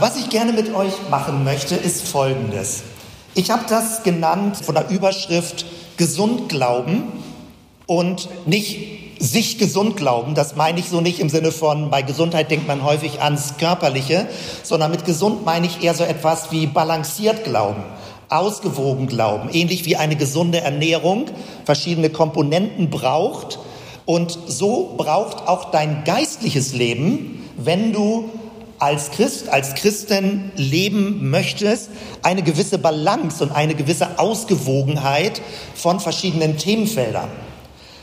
Was ich gerne mit euch machen möchte, ist Folgendes. Ich habe das genannt von der Überschrift Gesund glauben und nicht sich gesund glauben. Das meine ich so nicht im Sinne von, bei Gesundheit denkt man häufig ans Körperliche, sondern mit gesund meine ich eher so etwas wie balanciert glauben, ausgewogen glauben, ähnlich wie eine gesunde Ernährung verschiedene Komponenten braucht. Und so braucht auch dein geistliches Leben, wenn du als Christ, als Christin leben möchtest, eine gewisse Balance und eine gewisse Ausgewogenheit von verschiedenen Themenfeldern.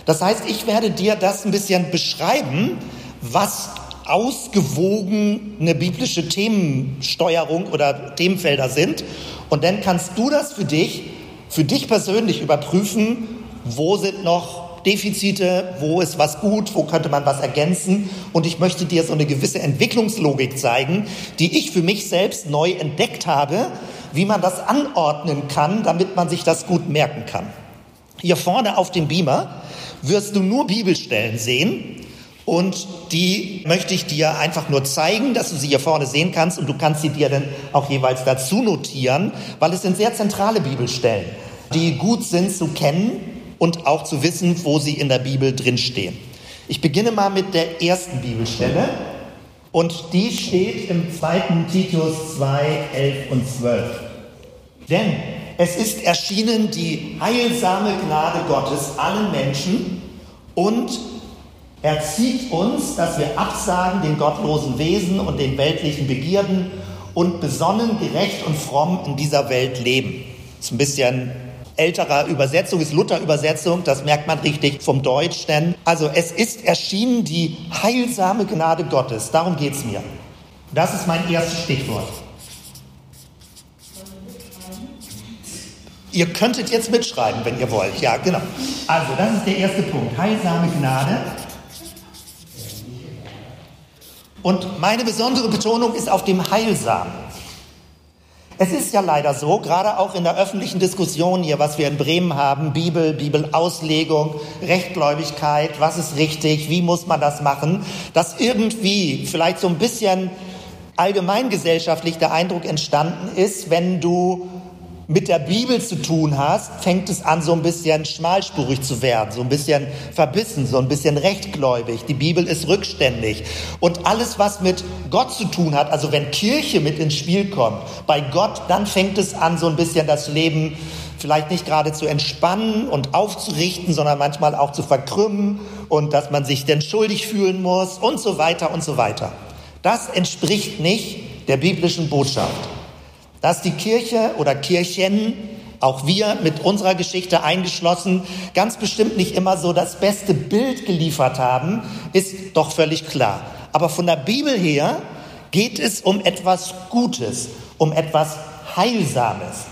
Das heißt, ich werde dir das ein bisschen beschreiben, was ausgewogene biblische Themensteuerung oder Themenfelder sind. Und dann kannst du das für dich, für dich persönlich überprüfen, wo sind noch Defizite, wo ist was gut, wo könnte man was ergänzen. Und ich möchte dir so eine gewisse Entwicklungslogik zeigen, die ich für mich selbst neu entdeckt habe, wie man das anordnen kann, damit man sich das gut merken kann. Hier vorne auf dem Beamer wirst du nur Bibelstellen sehen. Und die möchte ich dir einfach nur zeigen, dass du sie hier vorne sehen kannst und du kannst sie dir dann auch jeweils dazu notieren, weil es sind sehr zentrale Bibelstellen, die gut sind zu kennen und auch zu wissen, wo sie in der Bibel drinstehen. Ich beginne mal mit der ersten Bibelstelle und die steht im 2. Titus 2, 11 und 12. Denn es ist erschienen die heilsame Gnade Gottes allen Menschen und er zieht uns, dass wir absagen den gottlosen Wesen und den weltlichen Begierden und besonnen, gerecht und fromm in dieser Welt leben. Das ist ein bisschen älterer Übersetzung, ist Luther-Übersetzung, das merkt man richtig vom Deutschen. Also es ist erschienen die heilsame Gnade Gottes, darum geht es mir. Das ist mein erstes Stichwort. Ihr könntet jetzt mitschreiben, wenn ihr wollt. Ja, genau. Also, das ist der erste Punkt. Heilsame Gnade. Und meine besondere Betonung ist auf dem Heilsamen. Es ist ja leider so, gerade auch in der öffentlichen Diskussion hier, was wir in Bremen haben, Bibel, Bibelauslegung, Rechtgläubigkeit, was ist richtig, wie muss man das machen, dass irgendwie vielleicht so ein bisschen allgemeingesellschaftlich der Eindruck entstanden ist, wenn du mit der Bibel zu tun hast, fängt es an, so ein bisschen schmalspurig zu werden, so ein bisschen verbissen, so ein bisschen rechtgläubig. Die Bibel ist rückständig. Und alles, was mit Gott zu tun hat, also wenn Kirche mit ins Spiel kommt, bei Gott, dann fängt es an, so ein bisschen das Leben vielleicht nicht gerade zu entspannen und aufzurichten, sondern manchmal auch zu verkrümmen und dass man sich denn schuldig fühlen muss und so weiter und so weiter. Das entspricht nicht der biblischen Botschaft. Dass die Kirche oder Kirchen, auch wir mit unserer Geschichte eingeschlossen, ganz bestimmt nicht immer so das beste Bild geliefert haben, ist doch völlig klar. Aber von der Bibel her geht es um etwas Gutes, um etwas Heilsames.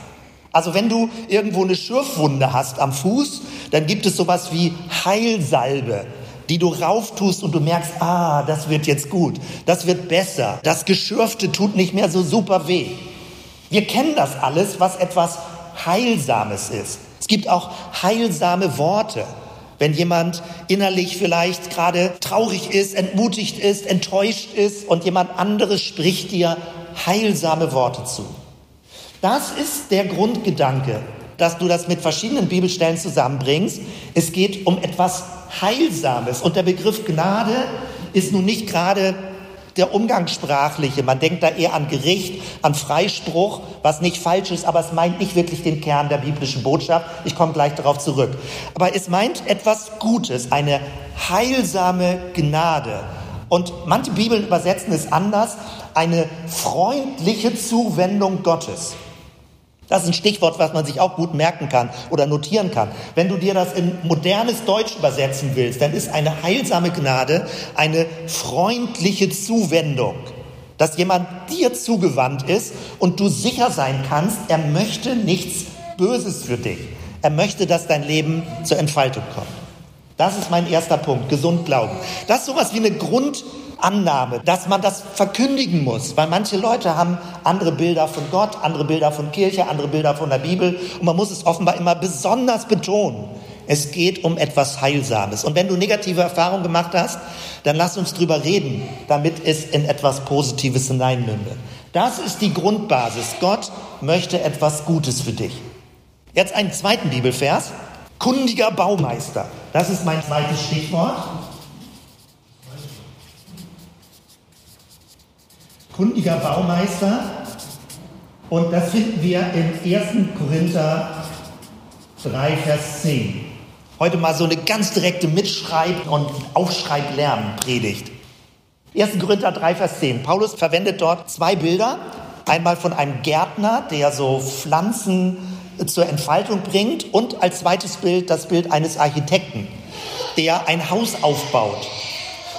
Also wenn du irgendwo eine Schürfwunde hast am Fuß, dann gibt es sowas wie Heilsalbe, die du rauftust und du merkst, ah, das wird jetzt gut, das wird besser, das Geschürfte tut nicht mehr so super weh. Wir kennen das alles, was etwas Heilsames ist. Es gibt auch heilsame Worte. Wenn jemand innerlich vielleicht gerade traurig ist, entmutigt ist, enttäuscht ist und jemand anderes spricht dir heilsame Worte zu. Das ist der Grundgedanke, dass du das mit verschiedenen Bibelstellen zusammenbringst. Es geht um etwas Heilsames. Und der Begriff Gnade ist nun nicht gerade der umgangssprachliche. Man denkt da eher an Gericht, an Freispruch, was nicht falsch ist, aber es meint nicht wirklich den Kern der biblischen Botschaft. Ich komme gleich darauf zurück. Aber es meint etwas Gutes, eine heilsame Gnade. Und manche Bibeln übersetzen es anders, eine freundliche Zuwendung Gottes. Das ist ein Stichwort, was man sich auch gut merken kann oder notieren kann. Wenn du dir das in modernes Deutsch übersetzen willst, dann ist eine heilsame Gnade eine freundliche Zuwendung, dass jemand dir zugewandt ist und du sicher sein kannst, er möchte nichts Böses für dich. Er möchte, dass dein Leben zur Entfaltung kommt. Das ist mein erster Punkt, gesund glauben. Das ist sowas wie eine Grund Annahme, dass man das verkündigen muss, weil manche Leute haben andere Bilder von Gott, andere Bilder von Kirche, andere Bilder von der Bibel und man muss es offenbar immer besonders betonen. Es geht um etwas Heilsames. Und wenn du negative Erfahrungen gemacht hast, dann lass uns drüber reden, damit es in etwas Positives hineinmündet. Das ist die Grundbasis. Gott möchte etwas Gutes für dich. Jetzt einen zweiten Bibelvers. Kundiger Baumeister. Das ist mein zweites Stichwort. Kundiger Baumeister. Und das finden wir in 1. Korinther 3, Vers 10. Heute mal so eine ganz direkte Mitschreib- und Aufschreiblärm-Predigt. 1. Korinther 3, Vers 10. Paulus verwendet dort zwei Bilder. Einmal von einem Gärtner, der so Pflanzen zur Entfaltung bringt und als zweites Bild das Bild eines Architekten, der ein Haus aufbaut.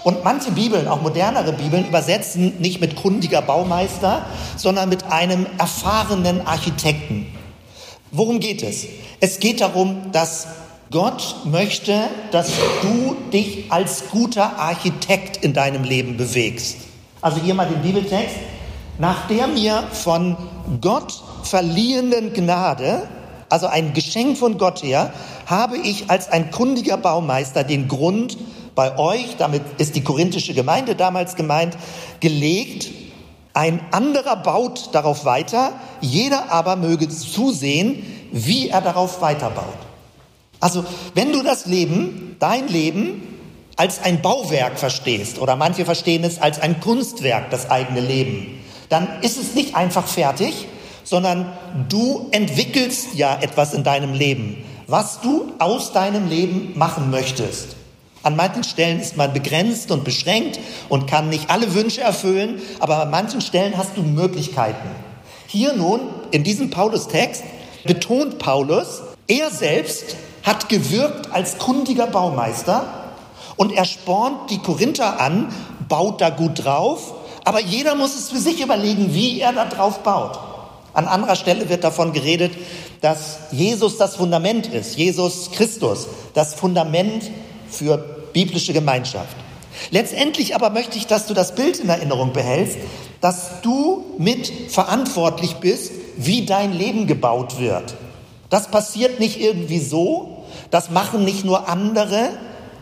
Und manche Bibeln, auch modernere Bibeln, übersetzen nicht mit kundiger Baumeister, sondern mit einem erfahrenen Architekten. Worum geht es? Es geht darum, dass Gott möchte, dass du dich als guter Architekt in deinem Leben bewegst. Also hier mal den Bibeltext. Nach der mir von Gott verliehenen Gnade, also ein Geschenk von Gott her, habe ich als ein kundiger Baumeister den Grund bei euch, damit ist die korinthische Gemeinde damals gemeint, gelegt. Ein anderer baut darauf weiter, jeder aber möge zusehen, wie er darauf weiterbaut. Also wenn du das Leben, dein Leben, als ein Bauwerk verstehst, oder manche verstehen es als ein Kunstwerk, das eigene Leben, dann ist es nicht einfach fertig, sondern du entwickelst ja etwas in deinem Leben, was du aus deinem Leben machen möchtest. An manchen Stellen ist man begrenzt und beschränkt und kann nicht alle Wünsche erfüllen, aber an manchen Stellen hast du Möglichkeiten. Hier nun, in diesem Paulus-Text, betont Paulus, er selbst hat gewirkt als kundiger Baumeister und er spornt die Korinther an, baut da gut drauf, aber jeder muss es für sich überlegen, wie er da drauf baut. An anderer Stelle wird davon geredet, dass Jesus das Fundament ist, Jesus Christus, das Fundament für biblische Gemeinschaft. Letztendlich aber möchte ich, dass du das Bild in Erinnerung behältst, dass du mit verantwortlich bist, wie dein Leben gebaut wird. Das passiert nicht irgendwie so, das machen nicht nur andere,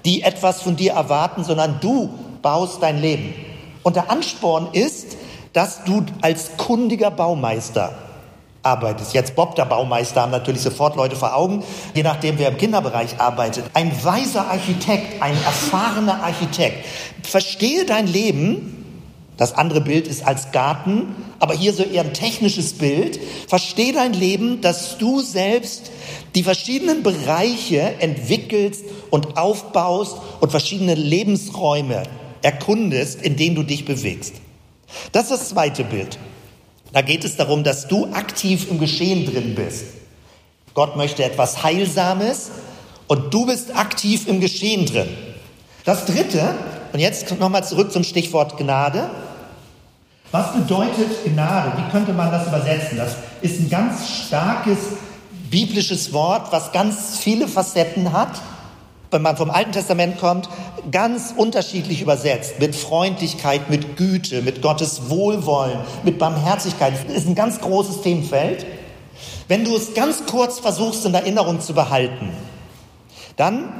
die etwas von dir erwarten, sondern du baust dein Leben. Und der Ansporn ist, dass du als kundiger Baumeister arbeitest. Jetzt Bob, der Baumeister, haben natürlich sofort Leute vor Augen, je nachdem, wer im Kinderbereich arbeitet. Ein weiser Architekt, ein erfahrener Architekt. Verstehe dein Leben. Das andere Bild ist als Garten, aber hier so eher ein technisches Bild. Verstehe dein Leben, dass du selbst die verschiedenen Bereiche entwickelst und aufbaust und verschiedene Lebensräume erkundest, in denen du dich bewegst. Das ist das zweite Bild. Da geht es darum, dass du aktiv im Geschehen drin bist. Gott möchte etwas Heilsames und du bist aktiv im Geschehen drin. Das dritte, und jetzt nochmal zurück zum Stichwort Gnade. Was bedeutet Gnade? Wie könnte man das übersetzen? Das ist ein ganz starkes biblisches Wort, was ganz viele Facetten hat wenn man vom Alten Testament kommt, ganz unterschiedlich übersetzt. Mit Freundlichkeit, mit Güte, mit Gottes Wohlwollen, mit Barmherzigkeit. Das ist ein ganz großes Themenfeld. Wenn du es ganz kurz versuchst in Erinnerung zu behalten, dann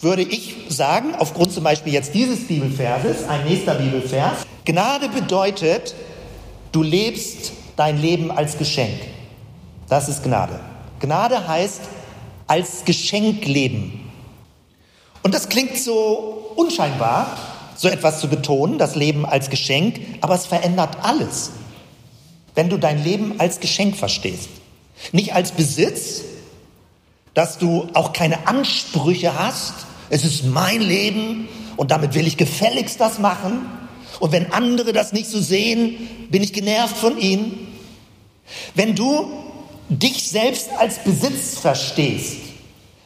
würde ich sagen, aufgrund zum Beispiel jetzt dieses Bibelverses, ein nächster Bibelvers, Gnade bedeutet, du lebst dein Leben als Geschenk. Das ist Gnade. Gnade heißt als Geschenk leben. Und das klingt so unscheinbar, so etwas zu betonen, das Leben als Geschenk, aber es verändert alles, wenn du dein Leben als Geschenk verstehst. Nicht als Besitz, dass du auch keine Ansprüche hast, es ist mein Leben und damit will ich gefälligst das machen. Und wenn andere das nicht so sehen, bin ich genervt von ihnen. Wenn du dich selbst als Besitz verstehst,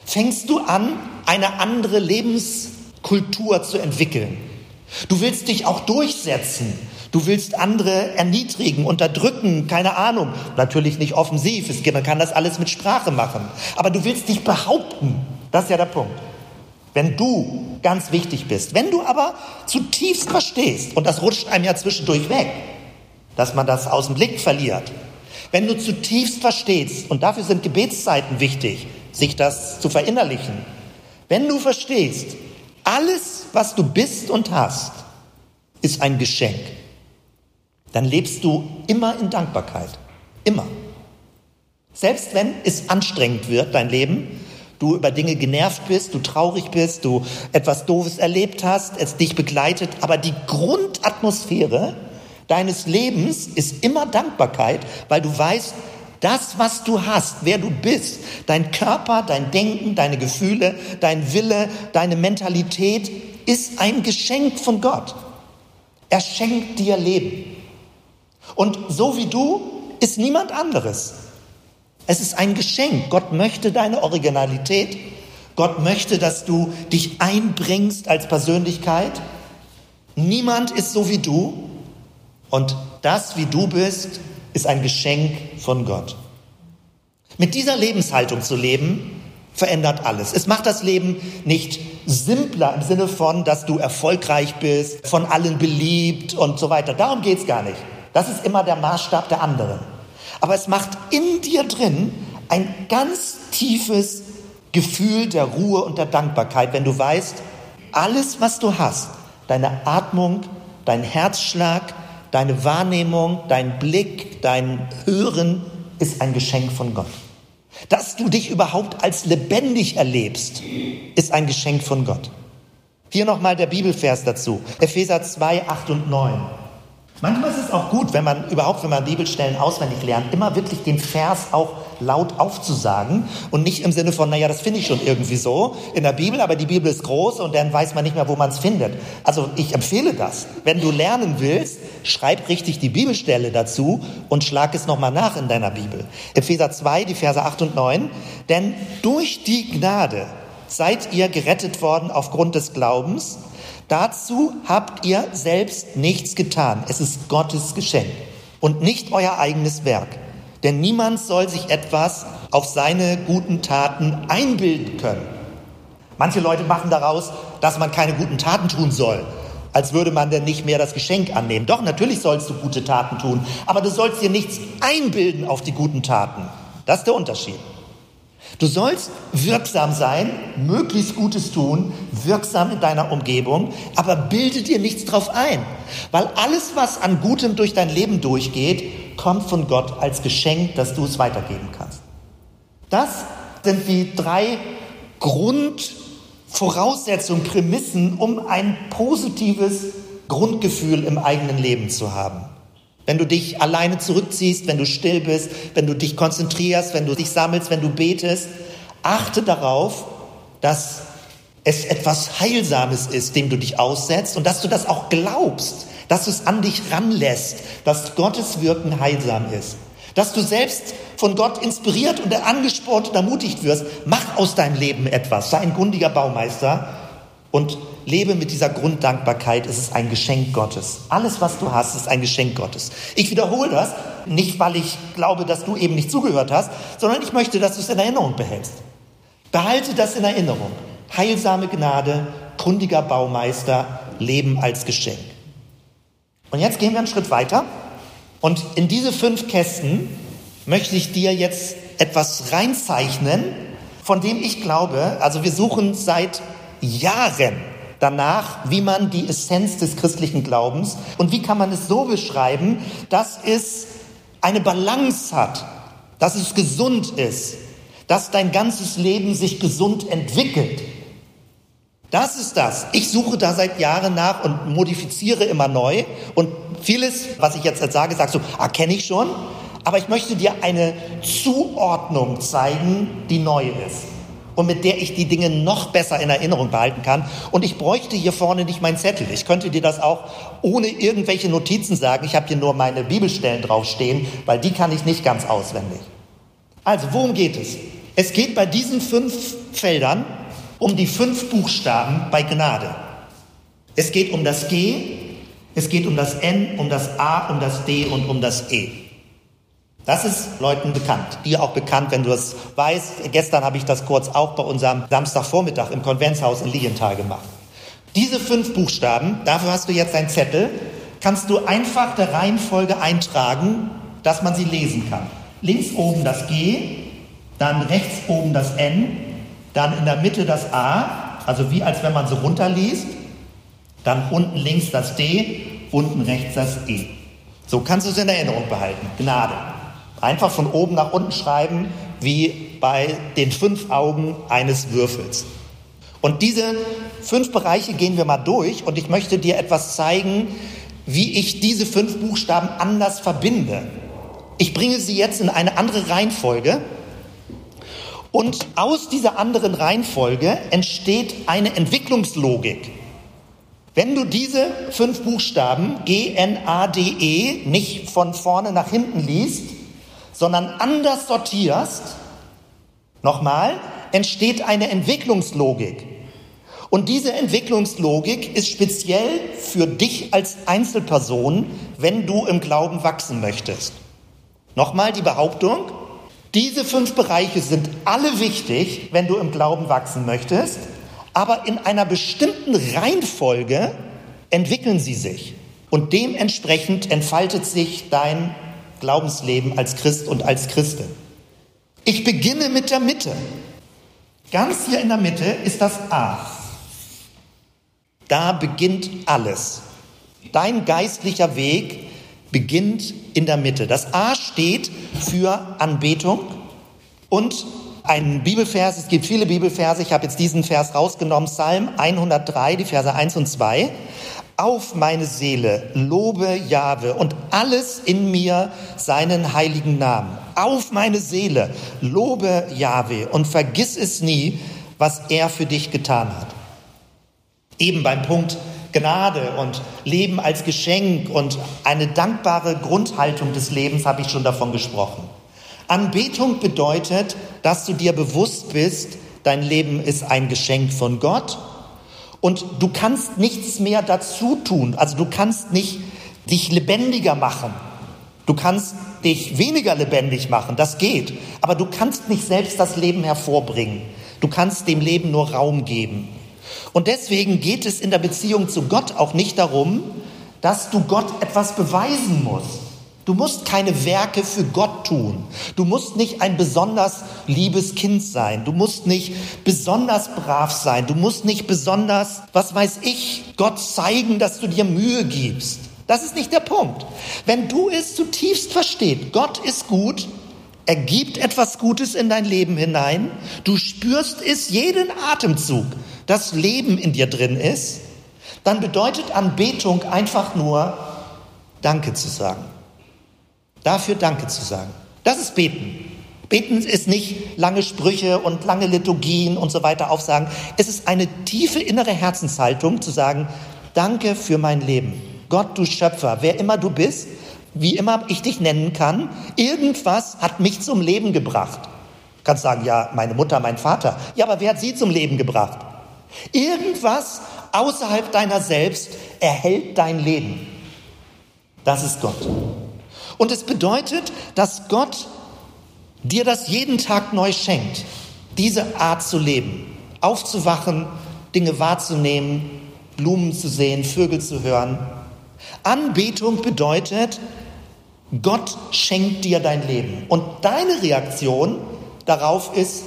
fängst du an, eine andere Lebenskultur zu entwickeln. Du willst dich auch durchsetzen. Du willst andere erniedrigen, unterdrücken, keine Ahnung. Natürlich nicht offensiv, man kann das alles mit Sprache machen. Aber du willst dich behaupten. Das ist ja der Punkt. Wenn du ganz wichtig bist. Wenn du aber zutiefst verstehst, und das rutscht einem ja zwischendurch weg, dass man das aus dem Blick verliert. Wenn du zutiefst verstehst, und dafür sind Gebetszeiten wichtig, sich das zu verinnerlichen, wenn du verstehst, alles, was du bist und hast, ist ein Geschenk. dann lebst du immer in Dankbarkeit. Immer. Selbst wenn es anstrengend wird, dein Leben, du über Dinge genervt bist, du traurig bist, du etwas Doofes erlebt hast, es dich begleitet, aber die Grundatmosphäre deines Lebens ist immer Dankbarkeit, weil du weißt, das, was du hast, wer du bist, dein Körper, dein Denken, deine Gefühle, dein Wille, deine Mentalität ist ein Geschenk von Gott. Er schenkt dir Leben. Und so wie du ist niemand anderes. Es ist ein Geschenk. Gott möchte deine Originalität. Gott möchte, dass du dich einbringst als Persönlichkeit. Niemand ist so wie du. Und das, wie du bist, ist ein Geschenk von Gott. Mit dieser Lebenshaltung zu leben, verändert alles. Es macht das Leben nicht simpler im Sinne von, dass du erfolgreich bist, von allen beliebt und so weiter. Darum geht's gar nicht. Das ist immer der Maßstab der anderen. Aber es macht in dir drin ein ganz tiefes Gefühl der Ruhe und der Dankbarkeit, wenn du weißt, alles, was du hast, deine Atmung, dein Herzschlag, deine Wahrnehmung, dein Blick, dein Hören ist ein Geschenk von Gott. Dass du dich überhaupt als lebendig erlebst, ist ein Geschenk von Gott. Hier nochmal der Bibelvers dazu. Epheser 2, 8 und 9. Manchmal ist es auch gut, wenn man überhaupt, wenn man Bibelstellen auswendig lernt, immer wirklich den Vers auch laut aufzusagen und nicht im Sinne von, naja, das finde ich schon irgendwie so in der Bibel, aber die Bibel ist groß und dann weiß man nicht mehr, wo man es findet. Also ich empfehle das. Wenn du lernen willst, schreib richtig die Bibelstelle dazu und schlag es nochmal nach in deiner Bibel. Epheser 2, die Verse 8 und 9. Denn durch die Gnade seid ihr gerettet worden aufgrund des Glaubens, Dazu habt ihr selbst nichts getan. Es ist Gottes Geschenk und nicht euer eigenes Werk. Denn niemand soll sich etwas auf seine guten Taten einbilden können. Manche Leute machen daraus, dass man keine guten Taten tun soll, als würde man denn nicht mehr das Geschenk annehmen. Doch, natürlich sollst du gute Taten tun, aber du sollst dir nichts einbilden auf die guten Taten. Das ist der Unterschied. Du sollst wirksam sein, möglichst Gutes tun, wirksam in deiner Umgebung, aber bilde dir nichts drauf ein, weil alles, was an Gutem durch dein Leben durchgeht, kommt von Gott als Geschenk, dass du es weitergeben kannst. Das sind die drei Grundvoraussetzungen, Prämissen, um ein positives Grundgefühl im eigenen Leben zu haben. Wenn du dich alleine zurückziehst, wenn du still bist, wenn du dich konzentrierst, wenn du dich sammelst, wenn du betest, achte darauf, dass es etwas Heilsames ist, dem du dich aussetzt und dass du das auch glaubst, dass du es an dich ranlässt, dass Gottes Wirken heilsam ist. Dass du selbst von Gott inspiriert und angespornt und ermutigt wirst, mach aus deinem Leben etwas, sei ein grundiger Baumeister und lebe mit dieser Grunddankbarkeit. Es ist ein Geschenk Gottes. Alles, was du hast, ist ein Geschenk Gottes. Ich wiederhole das, nicht weil ich glaube, dass du eben nicht zugehört hast, sondern ich möchte, dass du es in Erinnerung behältst. Behalte das in Erinnerung. Heilsame Gnade, kundiger Baumeister, Leben als Geschenk. Und jetzt gehen wir einen Schritt weiter. Und in diese fünf Kästen möchte ich dir jetzt etwas reinzeichnen, von dem ich glaube, also wir suchen seit Jahren danach, wie man die Essenz des christlichen Glaubens und wie kann man es so beschreiben, dass es eine Balance hat, dass es gesund ist, dass dein ganzes Leben sich gesund entwickelt. Das ist das. Ich suche da seit Jahren nach und modifiziere immer neu. Und vieles, was ich jetzt sage, sagst du, ah, kenne ich schon. Aber ich möchte dir eine Zuordnung zeigen, die neu ist und mit der ich die Dinge noch besser in Erinnerung behalten kann. Und ich bräuchte hier vorne nicht meinen Zettel. Ich könnte dir das auch ohne irgendwelche Notizen sagen. Ich habe hier nur meine Bibelstellen draufstehen, weil die kann ich nicht ganz auswendig. Also, worum geht es? Es geht bei diesen fünf Feldern um die fünf Buchstaben bei Gnade. Es geht um das G, es geht um das N, um das A, um das D und um das E. Das ist Leuten bekannt. Dir auch bekannt, wenn du es weißt. Gestern habe ich das kurz auch bei unserem Samstagvormittag im Konventshaus in Lienthal gemacht. Diese fünf Buchstaben, dafür hast du jetzt einen Zettel, kannst du einfach der Reihenfolge eintragen, dass man sie lesen kann. Links oben das G, dann rechts oben das N, dann in der Mitte das A, also wie als wenn man so runterliest, dann unten links das D, unten rechts das E. So kannst du es in Erinnerung behalten. Gnade. Einfach von oben nach unten schreiben, wie bei den fünf Augen eines Würfels. Und diese fünf Bereiche gehen wir mal durch und ich möchte dir etwas zeigen, wie ich diese fünf Buchstaben anders verbinde. Ich bringe sie jetzt in eine andere Reihenfolge und aus dieser anderen Reihenfolge entsteht eine Entwicklungslogik. Wenn du diese fünf Buchstaben G, N, A, D, E nicht von vorne nach hinten liest, sondern anders sortierst, nochmal, entsteht eine Entwicklungslogik. Und diese Entwicklungslogik ist speziell für dich als Einzelperson, wenn du im Glauben wachsen möchtest. Nochmal die Behauptung, diese fünf Bereiche sind alle wichtig, wenn du im Glauben wachsen möchtest, aber in einer bestimmten Reihenfolge entwickeln sie sich. Und dementsprechend entfaltet sich dein Glaubensleben als Christ und als Christin. Ich beginne mit der Mitte. Ganz hier in der Mitte ist das A. Da beginnt alles. Dein geistlicher Weg beginnt in der Mitte. Das A steht für Anbetung und ein Bibelvers, es gibt viele Bibelverse, ich habe jetzt diesen Vers rausgenommen, Psalm 103, die Verse 1 und 2. Auf meine Seele, lobe Jahwe und alles in mir seinen heiligen Namen. Auf meine Seele, lobe Jahwe und vergiss es nie, was er für dich getan hat. Eben beim Punkt Gnade und Leben als Geschenk und eine dankbare Grundhaltung des Lebens habe ich schon davon gesprochen. Anbetung bedeutet, dass du dir bewusst bist, dein Leben ist ein Geschenk von Gott und du kannst nichts mehr dazu tun. Also du kannst nicht dich lebendiger machen. Du kannst dich weniger lebendig machen, das geht. Aber du kannst nicht selbst das Leben hervorbringen. Du kannst dem Leben nur Raum geben. Und deswegen geht es in der Beziehung zu Gott auch nicht darum, dass du Gott etwas beweisen musst. Du musst keine Werke für Gott tun. Du musst nicht ein besonders liebes Kind sein. Du musst nicht besonders brav sein. Du musst nicht besonders, was weiß ich, Gott zeigen, dass du dir Mühe gibst. Das ist nicht der Punkt. Wenn du es zutiefst verstehst, Gott ist gut, er gibt etwas Gutes in dein Leben hinein, du spürst es jeden Atemzug, das Leben in dir drin ist, dann bedeutet Anbetung einfach nur Danke zu sagen. Dafür Danke zu sagen. Das ist Beten. Beten ist nicht lange Sprüche und lange Liturgien und so weiter aufsagen. Es ist eine tiefe innere Herzenshaltung zu sagen, danke für mein Leben. Gott, du Schöpfer, wer immer du bist, wie immer ich dich nennen kann, irgendwas hat mich zum Leben gebracht. Du kannst sagen, ja, meine Mutter, mein Vater. Ja, aber wer hat sie zum Leben gebracht? Irgendwas außerhalb deiner selbst erhält dein Leben. Das ist Gott. Und es bedeutet, dass Gott dir das jeden Tag neu schenkt, diese Art zu leben, aufzuwachen, Dinge wahrzunehmen, Blumen zu sehen, Vögel zu hören. Anbetung bedeutet, Gott schenkt dir dein Leben. Und deine Reaktion darauf ist,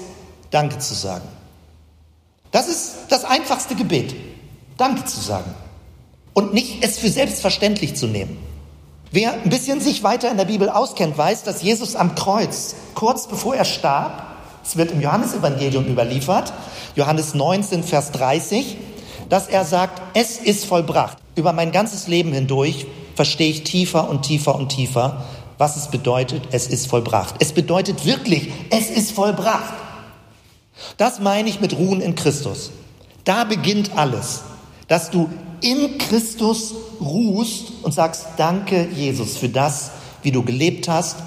Danke zu sagen. Das ist das einfachste Gebet. Danke zu sagen. Und nicht es für selbstverständlich zu nehmen. Wer ein bisschen sich weiter in der Bibel auskennt, weiß, dass Jesus am Kreuz, kurz bevor er starb, es wird im Johannesevangelium überliefert, Johannes 19, Vers 30, dass er sagt, es ist vollbracht. Über mein ganzes Leben hindurch verstehe ich tiefer und tiefer und tiefer, was es bedeutet, es ist vollbracht. Es bedeutet wirklich, es ist vollbracht. Das meine ich mit Ruhen in Christus. Da beginnt alles, dass du in Christus ruhst und sagst, danke Jesus für das, wie du gelebt hast,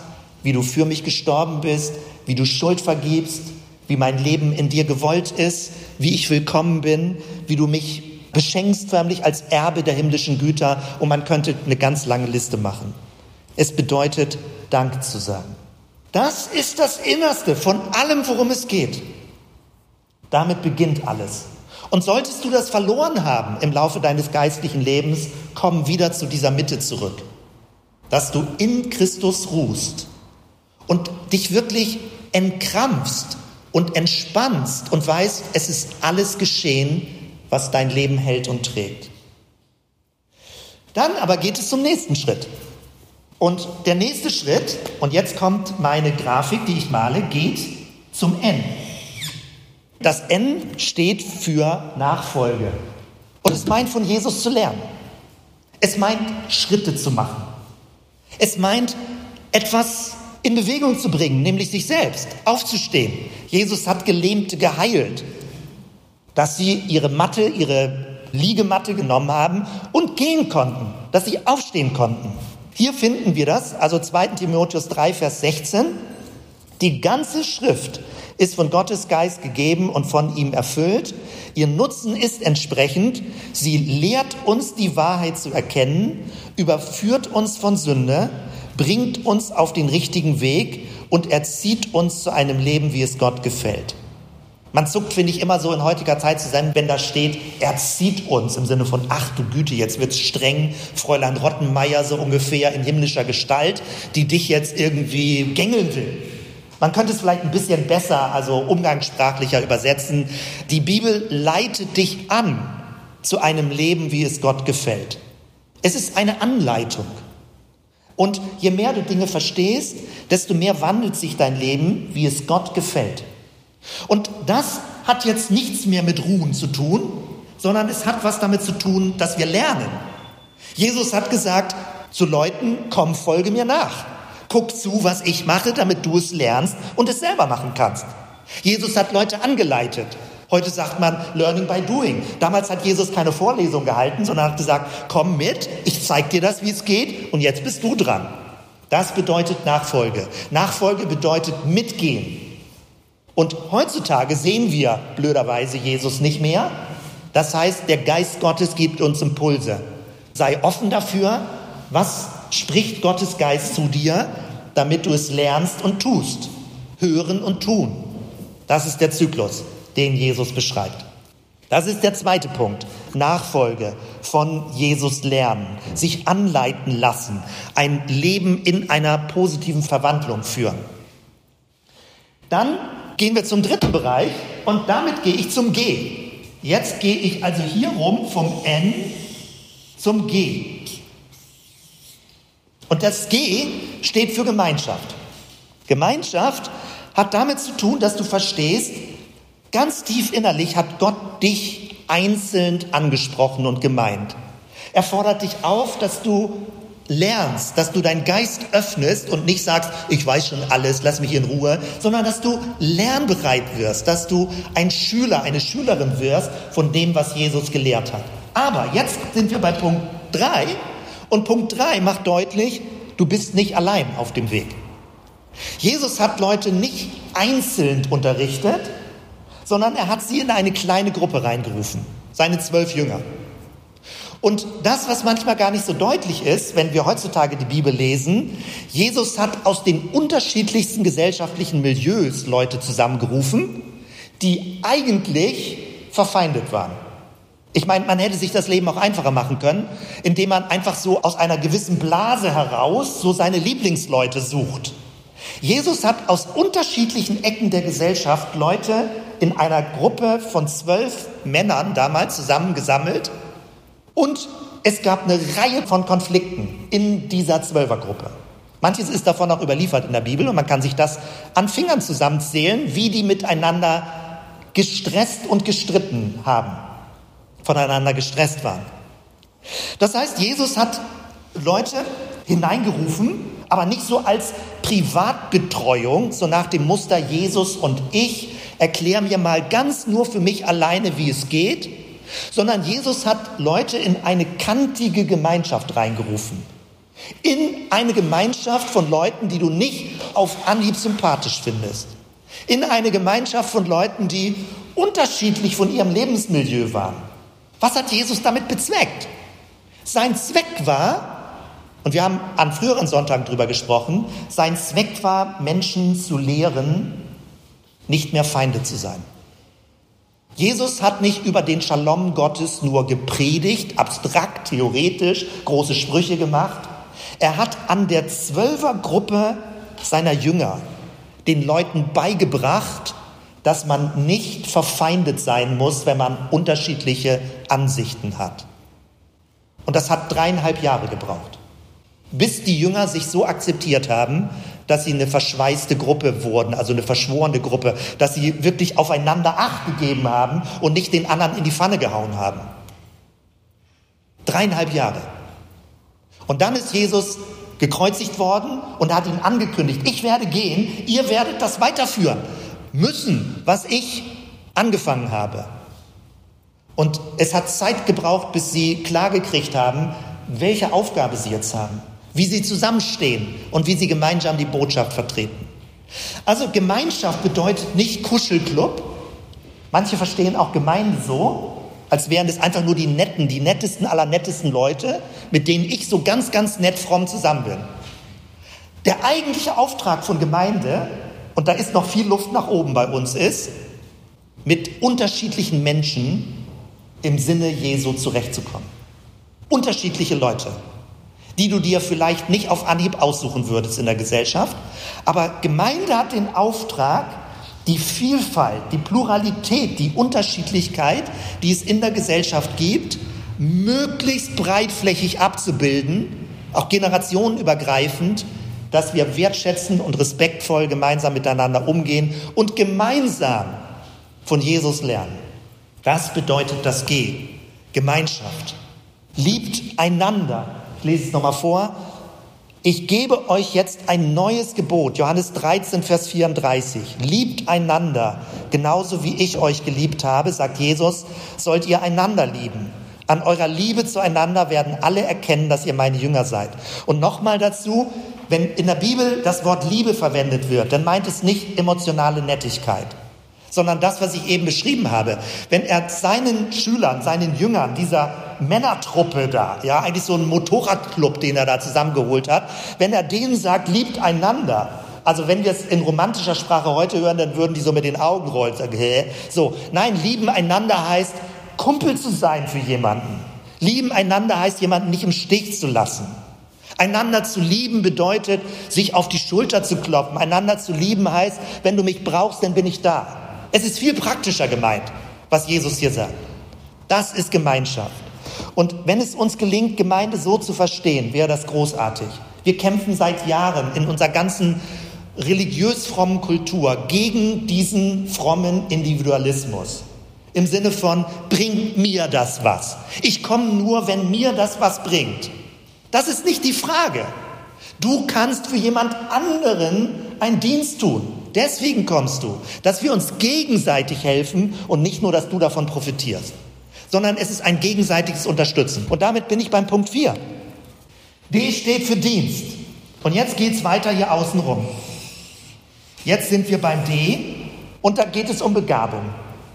wie du für mich gestorben bist, wie du Schuld vergibst, wie mein Leben in dir gewollt ist, wie ich willkommen bin, wie du mich beschenkst förmlich als Erbe der himmlischen Güter und man könnte eine ganz lange Liste machen. Es bedeutet, Dank zu sagen. Das ist das Innerste von allem, worum es geht. Damit beginnt alles. Und solltest du das verloren haben im Laufe deines geistlichen Lebens, komm wieder zu dieser Mitte zurück. Dass du in Christus ruhst und dich wirklich entkrampfst und entspannst und weißt, es ist alles geschehen, was dein Leben hält und trägt. Dann aber geht es zum nächsten Schritt. Und der nächste Schritt, und jetzt kommt meine Grafik, die ich male, geht zum N. Das N steht für Nachfolge. Und es meint, von Jesus zu lernen. Es meint, Schritte zu machen. Es meint, etwas in Bewegung zu bringen, nämlich sich selbst, aufzustehen. Jesus hat Gelähmte geheilt, dass sie ihre Matte, ihre Liegematte genommen haben und gehen konnten, dass sie aufstehen konnten. Hier finden wir das, also 2 Timotheus 3, Vers 16. Die ganze Schrift ist von Gottes Geist gegeben und von ihm erfüllt. Ihr Nutzen ist entsprechend. Sie lehrt uns die Wahrheit zu erkennen, überführt uns von Sünde, bringt uns auf den richtigen Weg und erzieht uns zu einem Leben, wie es Gott gefällt. Man zuckt, finde ich, immer so in heutiger Zeit zusammen, wenn da steht, er zieht uns im Sinne von, ach du Güte, jetzt wird's streng, Fräulein Rottenmeier so ungefähr in himmlischer Gestalt, die dich jetzt irgendwie gängeln will. Man könnte es vielleicht ein bisschen besser, also umgangssprachlicher übersetzen. Die Bibel leitet dich an zu einem Leben, wie es Gott gefällt. Es ist eine Anleitung. Und je mehr du Dinge verstehst, desto mehr wandelt sich dein Leben, wie es Gott gefällt. Und das hat jetzt nichts mehr mit Ruhen zu tun, sondern es hat was damit zu tun, dass wir lernen. Jesus hat gesagt zu Leuten, komm, folge mir nach. Guck zu, was ich mache, damit du es lernst und es selber machen kannst. Jesus hat Leute angeleitet. Heute sagt man Learning by Doing. Damals hat Jesus keine Vorlesung gehalten, sondern hat gesagt, komm mit, ich zeig dir das, wie es geht und jetzt bist du dran. Das bedeutet Nachfolge. Nachfolge bedeutet mitgehen. Und heutzutage sehen wir blöderweise Jesus nicht mehr. Das heißt, der Geist Gottes gibt uns Impulse. Sei offen dafür, was spricht Gottes Geist zu dir, damit du es lernst und tust. Hören und tun. Das ist der Zyklus, den Jesus beschreibt. Das ist der zweite Punkt. Nachfolge von Jesus lernen, sich anleiten lassen, ein Leben in einer positiven Verwandlung führen. Dann gehen wir zum dritten Bereich und damit gehe ich zum G. Jetzt gehe ich also hier rum vom N zum G. Und das G steht für Gemeinschaft. Gemeinschaft hat damit zu tun, dass du verstehst, ganz tief innerlich hat Gott dich einzeln angesprochen und gemeint. Er fordert dich auf, dass du lernst, dass du deinen Geist öffnest und nicht sagst, ich weiß schon alles, lass mich in Ruhe, sondern dass du lernbereit wirst, dass du ein Schüler, eine Schülerin wirst von dem, was Jesus gelehrt hat. Aber jetzt sind wir bei Punkt 3 und Punkt 3 macht deutlich, du bist nicht allein auf dem Weg. Jesus hat Leute nicht einzeln unterrichtet, sondern er hat sie in eine kleine Gruppe reingerufen, seine zwölf Jünger. Und das, was manchmal gar nicht so deutlich ist, wenn wir heutzutage die Bibel lesen, Jesus hat aus den unterschiedlichsten gesellschaftlichen Milieus Leute zusammengerufen, die eigentlich verfeindet waren. Ich meine, man hätte sich das Leben auch einfacher machen können, indem man einfach so aus einer gewissen Blase heraus so seine Lieblingsleute sucht. Jesus hat aus unterschiedlichen Ecken der Gesellschaft Leute in einer Gruppe von zwölf Männern damals zusammengesammelt und es gab eine Reihe von Konflikten in dieser Zwölfergruppe. Manches ist davon auch überliefert in der Bibel und man kann sich das an Fingern zusammenzählen, wie die miteinander gestresst und gestritten haben, voneinander gestresst waren. Das heißt, Jesus hat Leute hineingerufen, aber nicht so als Privatbetreuung, so nach dem Muster Jesus und ich, erklär mir mal ganz nur für mich alleine, wie es geht, sondern Jesus hat Leute in eine kantige Gemeinschaft reingerufen. In eine Gemeinschaft von Leuten, die du nicht auf Anhieb sympathisch findest. In eine Gemeinschaft von Leuten, die unterschiedlich von ihrem Lebensmilieu waren. Was hat Jesus damit bezweckt? Sein Zweck war, und wir haben an früheren Sonntagen darüber gesprochen, sein Zweck war, Menschen zu lehren, nicht mehr Feinde zu sein. Jesus hat nicht über den Shalom Gottes nur gepredigt, abstrakt, theoretisch, große Sprüche gemacht. Er hat an der Zwölfergruppe seiner Jünger den Leuten beigebracht, dass man nicht verfeindet sein muss, wenn man unterschiedliche Ansichten hat. Und das hat dreieinhalb Jahre gebraucht. bis die Jünger sich so akzeptiert haben, dass sie eine verschweißte Gruppe wurden, also eine verschworene Gruppe, dass sie wirklich aufeinander Acht gegeben haben und nicht den anderen in die Pfanne gehauen haben. Dreieinhalb Jahre. Und dann ist Jesus gekreuzigt worden und hat ihn angekündigt, ich werde gehen, ihr werdet das weiterführen müssen, was ich angefangen habe. Und es hat Zeit gebraucht, bis sie klargekriegt haben, welche Aufgabe sie jetzt haben wie sie zusammenstehen und wie sie gemeinsam die Botschaft vertreten. Also Gemeinschaft bedeutet nicht Kuschelclub. Manche verstehen auch Gemeinde so, als wären es einfach nur die netten, die nettesten aller nettesten Leute, mit denen ich so ganz, ganz nett fromm zusammen bin. Der eigentliche Auftrag von Gemeinde, und da ist noch viel Luft nach oben bei uns, ist, mit unterschiedlichen Menschen im Sinne Jesu zurechtzukommen. Unterschiedliche Leute die du dir vielleicht nicht auf Anhieb aussuchen würdest in der Gesellschaft. Aber Gemeinde hat den Auftrag, die Vielfalt, die Pluralität, die Unterschiedlichkeit, die es in der Gesellschaft gibt, möglichst breitflächig abzubilden, auch generationenübergreifend, dass wir wertschätzen und respektvoll gemeinsam miteinander umgehen und gemeinsam von Jesus lernen. Das bedeutet das G, Gemeinschaft. Liebt einander, ich lese es nochmal vor. Ich gebe euch jetzt ein neues Gebot, Johannes 13, Vers 34. Liebt einander, genauso wie ich euch geliebt habe, sagt Jesus, sollt ihr einander lieben. An eurer Liebe zueinander werden alle erkennen, dass ihr meine Jünger seid. Und nochmal dazu, wenn in der Bibel das Wort Liebe verwendet wird, dann meint es nicht emotionale Nettigkeit sondern das, was ich eben beschrieben habe. Wenn er seinen Schülern, seinen Jüngern, dieser Männertruppe da, ja, eigentlich so ein Motorradclub, den er da zusammengeholt hat, wenn er denen sagt, liebt einander, also wenn wir es in romantischer Sprache heute hören, dann würden die so mit den Augen rollen, hä? So, nein, lieben einander heißt, Kumpel zu sein für jemanden. Lieben einander heißt, jemanden nicht im Stich zu lassen. Einander zu lieben bedeutet, sich auf die Schulter zu klopfen. Einander zu lieben heißt, wenn du mich brauchst, dann bin ich da. Es ist viel praktischer gemeint, was Jesus hier sagt. Das ist Gemeinschaft. Und wenn es uns gelingt, Gemeinde so zu verstehen, wäre das großartig. Wir kämpfen seit Jahren in unserer ganzen religiös frommen Kultur gegen diesen frommen Individualismus. Im Sinne von, bringt mir das was. Ich komme nur, wenn mir das was bringt. Das ist nicht die Frage. Du kannst für jemand anderen einen Dienst tun. Deswegen kommst du, dass wir uns gegenseitig helfen und nicht nur, dass du davon profitierst, sondern es ist ein gegenseitiges Unterstützen. Und damit bin ich beim Punkt 4. D steht für Dienst. Und jetzt geht es weiter hier außen rum. Jetzt sind wir beim D und da geht es um Begabung.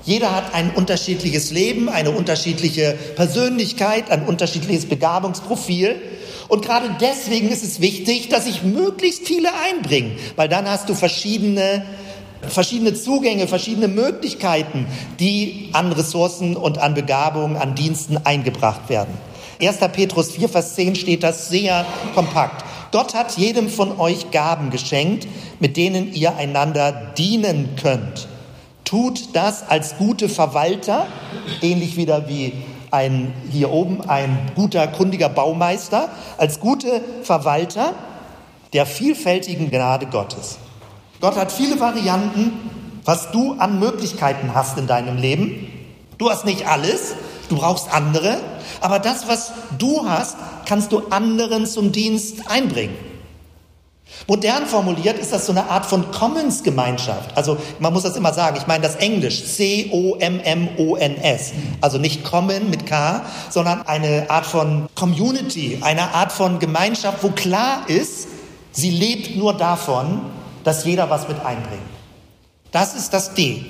Jeder hat ein unterschiedliches Leben, eine unterschiedliche Persönlichkeit, ein unterschiedliches Begabungsprofil. Und gerade deswegen ist es wichtig, dass sich möglichst viele einbringen, weil dann hast du verschiedene, verschiedene Zugänge, verschiedene Möglichkeiten, die an Ressourcen und an Begabungen, an Diensten eingebracht werden. 1. Petrus 4, Vers 10 steht das sehr kompakt. Gott hat jedem von euch Gaben geschenkt, mit denen ihr einander dienen könnt. Tut das als gute Verwalter, ähnlich wieder wie ein, hier oben ein guter, kundiger Baumeister, als gute Verwalter der vielfältigen Gnade Gottes. Gott hat viele Varianten, was du an Möglichkeiten hast in deinem Leben. Du hast nicht alles, du brauchst andere, aber das, was du hast, kannst du anderen zum Dienst einbringen. Modern formuliert ist das so eine Art von Commons-Gemeinschaft. Also man muss das immer sagen, ich meine das Englisch, C-O-M-M-O-N-S. Also nicht Common mit K, sondern eine Art von Community, eine Art von Gemeinschaft, wo klar ist, sie lebt nur davon, dass jeder was mit einbringt. Das ist das D.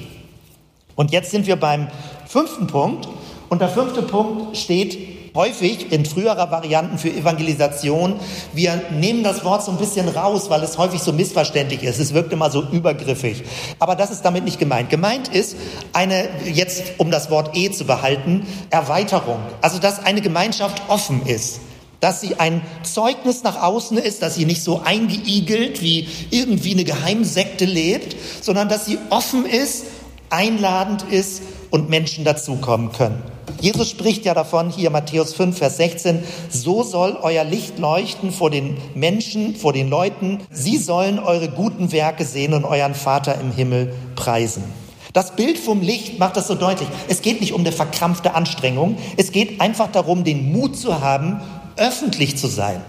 Und jetzt sind wir beim fünften Punkt. Und der fünfte Punkt steht häufig in früherer Varianten für Evangelisation, wir nehmen das Wort so ein bisschen raus, weil es häufig so missverständlich ist. Es wirkt immer so übergriffig. Aber das ist damit nicht gemeint. Gemeint ist eine, jetzt um das Wort E zu behalten, Erweiterung. Also, dass eine Gemeinschaft offen ist dass sie ein Zeugnis nach außen ist, dass sie nicht so eingeigelt wie irgendwie eine Geheimsekte lebt, sondern dass sie offen ist, einladend ist und Menschen dazukommen können. Jesus spricht ja davon, hier Matthäus 5, Vers 16, so soll euer Licht leuchten vor den Menschen, vor den Leuten. Sie sollen eure guten Werke sehen und euren Vater im Himmel preisen. Das Bild vom Licht macht das so deutlich. Es geht nicht um eine verkrampfte Anstrengung. Es geht einfach darum, den Mut zu haben, öffentlich zu sein.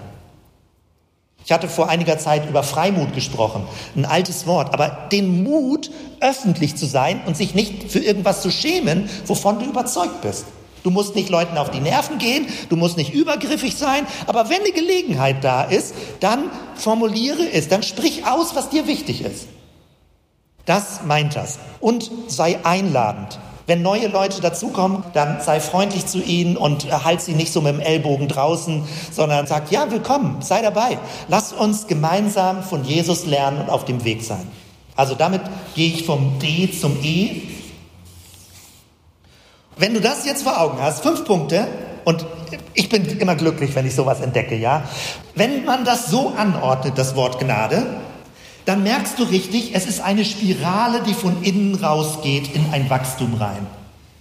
Ich hatte vor einiger Zeit über Freimut gesprochen, ein altes Wort, aber den Mut, öffentlich zu sein und sich nicht für irgendwas zu schämen, wovon du überzeugt bist. Du musst nicht Leuten auf die Nerven gehen, du musst nicht übergriffig sein, aber wenn eine Gelegenheit da ist, dann formuliere es, dann sprich aus, was dir wichtig ist. Das meint das. Und sei einladend. Wenn neue Leute dazukommen, dann sei freundlich zu ihnen und halt sie nicht so mit dem Ellbogen draußen, sondern sag, ja, willkommen, sei dabei. Lass uns gemeinsam von Jesus lernen und auf dem Weg sein. Also damit gehe ich vom D zum E. Wenn du das jetzt vor Augen hast, fünf Punkte, und ich bin immer glücklich, wenn ich sowas entdecke, ja. Wenn man das so anordnet, das Wort Gnade, dann merkst du richtig, es ist eine Spirale, die von innen rausgeht in ein Wachstum rein.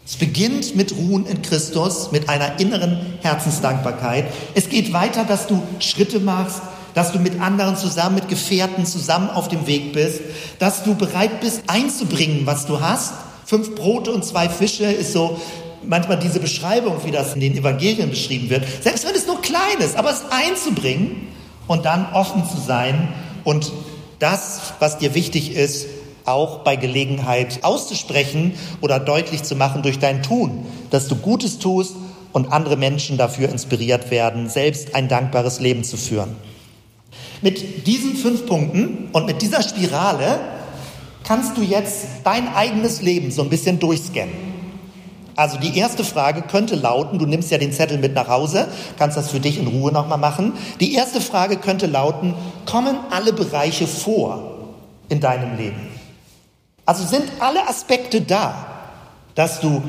Es beginnt mit Ruhen in Christus, mit einer inneren Herzensdankbarkeit. Es geht weiter, dass du Schritte machst, dass du mit anderen zusammen, mit Gefährten zusammen auf dem Weg bist, dass du bereit bist einzubringen, was du hast. Fünf Brote und zwei Fische ist so manchmal diese Beschreibung, wie das in den Evangelien beschrieben wird. Selbst wenn es nur klein ist, aber es einzubringen und dann offen zu sein und das, was dir wichtig ist, auch bei Gelegenheit auszusprechen oder deutlich zu machen durch dein Tun, dass du Gutes tust und andere Menschen dafür inspiriert werden, selbst ein dankbares Leben zu führen. Mit diesen fünf Punkten und mit dieser Spirale kannst du jetzt dein eigenes Leben so ein bisschen durchscannen. Also die erste Frage könnte lauten, du nimmst ja den Zettel mit nach Hause, kannst das für dich in Ruhe nochmal machen. Die erste Frage könnte lauten, kommen alle Bereiche vor in deinem Leben? Also sind alle Aspekte da, dass du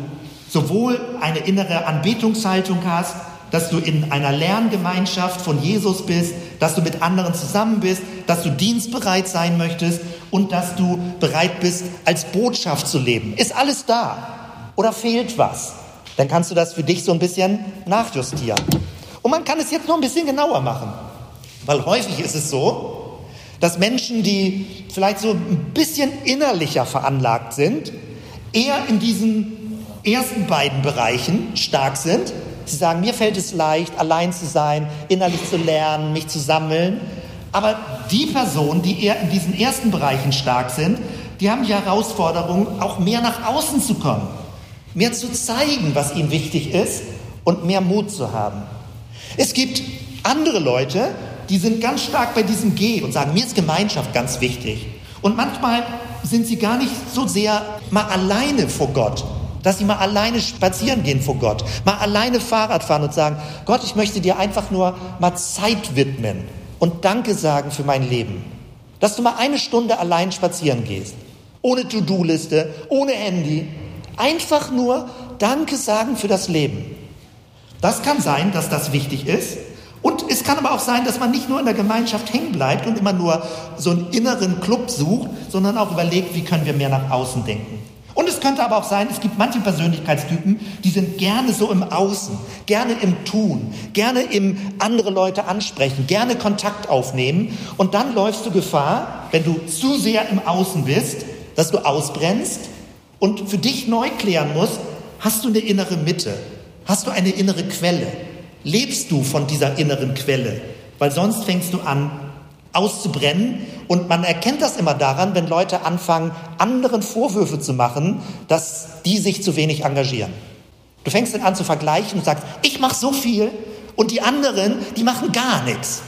sowohl eine innere Anbetungshaltung hast, dass du in einer Lerngemeinschaft von Jesus bist, dass du mit anderen zusammen bist, dass du dienstbereit sein möchtest und dass du bereit bist, als Botschaft zu leben. Ist alles da? Oder fehlt was? Dann kannst du das für dich so ein bisschen nachjustieren. Und man kann es jetzt noch ein bisschen genauer machen. Weil häufig ist es so, dass Menschen, die vielleicht so ein bisschen innerlicher veranlagt sind, eher in diesen ersten beiden Bereichen stark sind. Sie sagen, mir fällt es leicht, allein zu sein, innerlich zu lernen, mich zu sammeln. Aber die Personen, die eher in diesen ersten Bereichen stark sind, die haben die Herausforderung, auch mehr nach außen zu kommen mehr zu zeigen, was ihm wichtig ist und mehr Mut zu haben. Es gibt andere Leute, die sind ganz stark bei diesem G und sagen, mir ist Gemeinschaft ganz wichtig. Und manchmal sind sie gar nicht so sehr mal alleine vor Gott, dass sie mal alleine spazieren gehen vor Gott, mal alleine Fahrrad fahren und sagen, Gott, ich möchte dir einfach nur mal Zeit widmen und Danke sagen für mein Leben. Dass du mal eine Stunde allein spazieren gehst, ohne To-Do-Liste, ohne Handy, Einfach nur Danke sagen für das Leben. Das kann sein, dass das wichtig ist. Und es kann aber auch sein, dass man nicht nur in der Gemeinschaft hängen bleibt und immer nur so einen inneren Club sucht, sondern auch überlegt, wie können wir mehr nach außen denken. Und es könnte aber auch sein, es gibt manche Persönlichkeitstypen, die sind gerne so im Außen, gerne im Tun, gerne im andere Leute ansprechen, gerne Kontakt aufnehmen. Und dann läufst du Gefahr, wenn du zu sehr im Außen bist, dass du ausbrennst und für dich neu klären musst, hast du eine innere Mitte? Hast du eine innere Quelle? Lebst du von dieser inneren Quelle? Weil sonst fängst du an auszubrennen und man erkennt das immer daran, wenn Leute anfangen, anderen Vorwürfe zu machen, dass die sich zu wenig engagieren. Du fängst dann an zu vergleichen und sagst, ich mache so viel und die anderen, die machen gar nichts.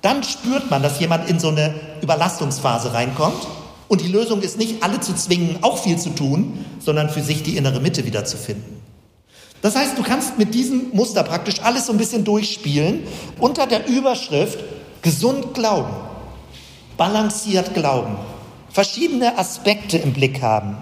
Dann spürt man, dass jemand in so eine Überlastungsphase reinkommt und die Lösung ist nicht, alle zu zwingen, auch viel zu tun, sondern für sich die innere Mitte wiederzufinden. Das heißt, du kannst mit diesem Muster praktisch alles so ein bisschen durchspielen unter der Überschrift gesund glauben, balanciert glauben, verschiedene Aspekte im Blick haben.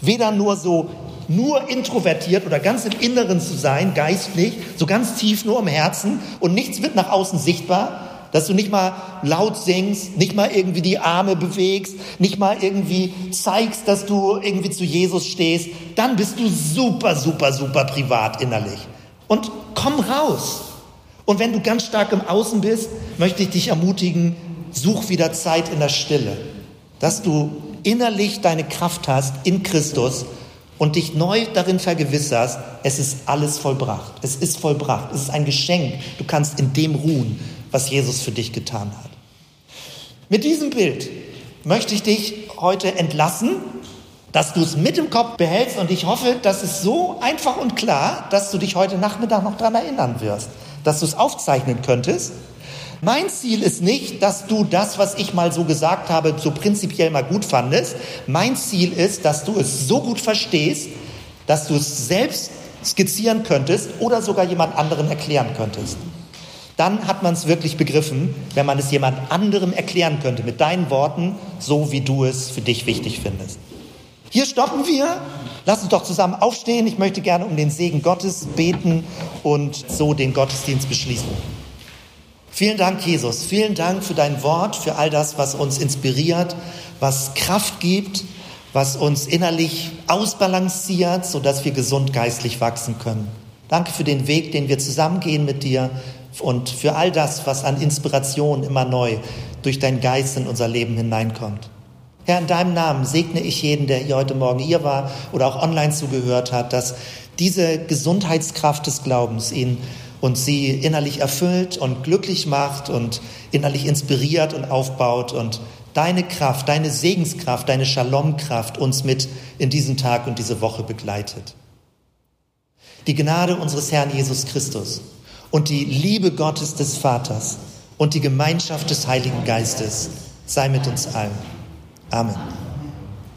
Weder nur so nur introvertiert oder ganz im Inneren zu sein, geistlich, so ganz tief nur im Herzen und nichts wird nach außen sichtbar, dass du nicht mal laut singst, nicht mal irgendwie die Arme bewegst, nicht mal irgendwie zeigst, dass du irgendwie zu Jesus stehst, dann bist du super, super, super privat innerlich. Und komm raus. Und wenn du ganz stark im Außen bist, möchte ich dich ermutigen, such wieder Zeit in der Stille, dass du innerlich deine Kraft hast in Christus und dich neu darin vergewisserst, es ist alles vollbracht. Es ist vollbracht. Es ist ein Geschenk. Du kannst in dem ruhen, was Jesus für dich getan hat. Mit diesem Bild möchte ich dich heute entlassen, dass du es mit im Kopf behältst und ich hoffe, dass es so einfach und klar, dass du dich heute Nachmittag noch daran erinnern wirst, dass du es aufzeichnen könntest. Mein Ziel ist nicht, dass du das, was ich mal so gesagt habe, so prinzipiell mal gut fandest. Mein Ziel ist, dass du es so gut verstehst, dass du es selbst skizzieren könntest oder sogar jemand anderen erklären könntest dann hat man es wirklich begriffen, wenn man es jemand anderem erklären könnte, mit deinen Worten, so wie du es für dich wichtig findest. Hier stoppen wir. Lass uns doch zusammen aufstehen. Ich möchte gerne um den Segen Gottes beten und so den Gottesdienst beschließen. Vielen Dank, Jesus. Vielen Dank für dein Wort, für all das, was uns inspiriert, was Kraft gibt, was uns innerlich ausbalanciert, sodass wir gesund geistlich wachsen können. Danke für den Weg, den wir zusammengehen mit dir und für all das, was an Inspiration immer neu durch deinen Geist in unser Leben hineinkommt. Herr, in deinem Namen segne ich jeden, der hier heute Morgen hier war oder auch online zugehört hat, dass diese Gesundheitskraft des Glaubens ihn und sie innerlich erfüllt und glücklich macht und innerlich inspiriert und aufbaut und deine Kraft, deine Segenskraft, deine Shalomkraft uns mit in diesen Tag und diese Woche begleitet. Die Gnade unseres Herrn Jesus Christus und die Liebe Gottes des Vaters und die Gemeinschaft des Heiligen Geistes sei mit uns allen. Amen.